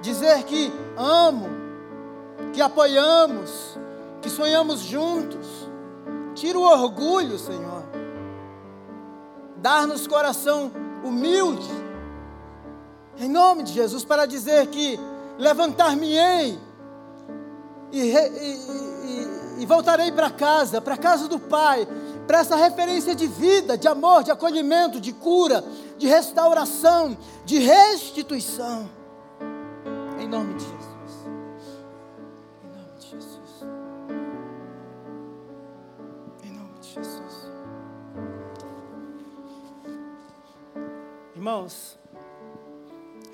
Dizer que amo, que apoiamos, que sonhamos juntos. Tira o orgulho, Senhor. Dar-nos coração humilde, em nome de Jesus, para dizer que levantar-me-ei e, e, e, e voltarei para casa, para a casa do Pai, para essa referência de vida, de amor, de acolhimento, de cura, de restauração, de restituição. Em nome de Jesus. Em nome de Jesus. Em nome de Jesus. Irmãos,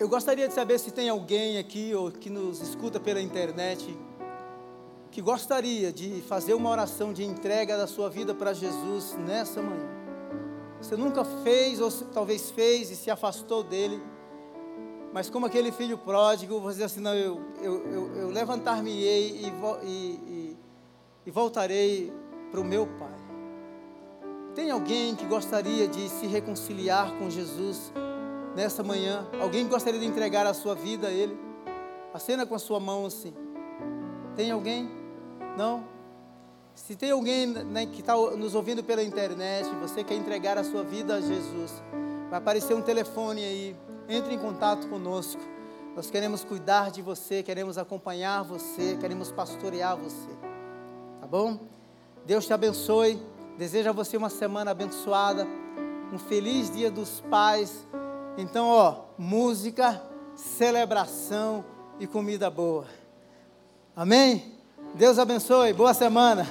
eu gostaria de saber se tem alguém aqui ou que nos escuta pela internet que gostaria de fazer uma oração de entrega da sua vida para Jesus nessa manhã. Você nunca fez, ou talvez fez e se afastou dele, mas como aquele filho pródigo, você diz assim: não, eu, eu, eu, eu levantar-me-ei e, e, e, e voltarei para o meu Pai. Tem alguém que gostaria de se reconciliar com Jesus nessa manhã? Alguém que gostaria de entregar a sua vida a Ele? Acena com a sua mão assim. Tem alguém? Não? Se tem alguém né, que está nos ouvindo pela internet, você quer entregar a sua vida a Jesus, vai aparecer um telefone aí. Entre em contato conosco. Nós queremos cuidar de você, queremos acompanhar você, queremos pastorear você. Tá bom? Deus te abençoe. Desejo a você uma semana abençoada, um feliz dia dos pais. Então, ó, música, celebração e comida boa. Amém? Deus abençoe. Boa semana.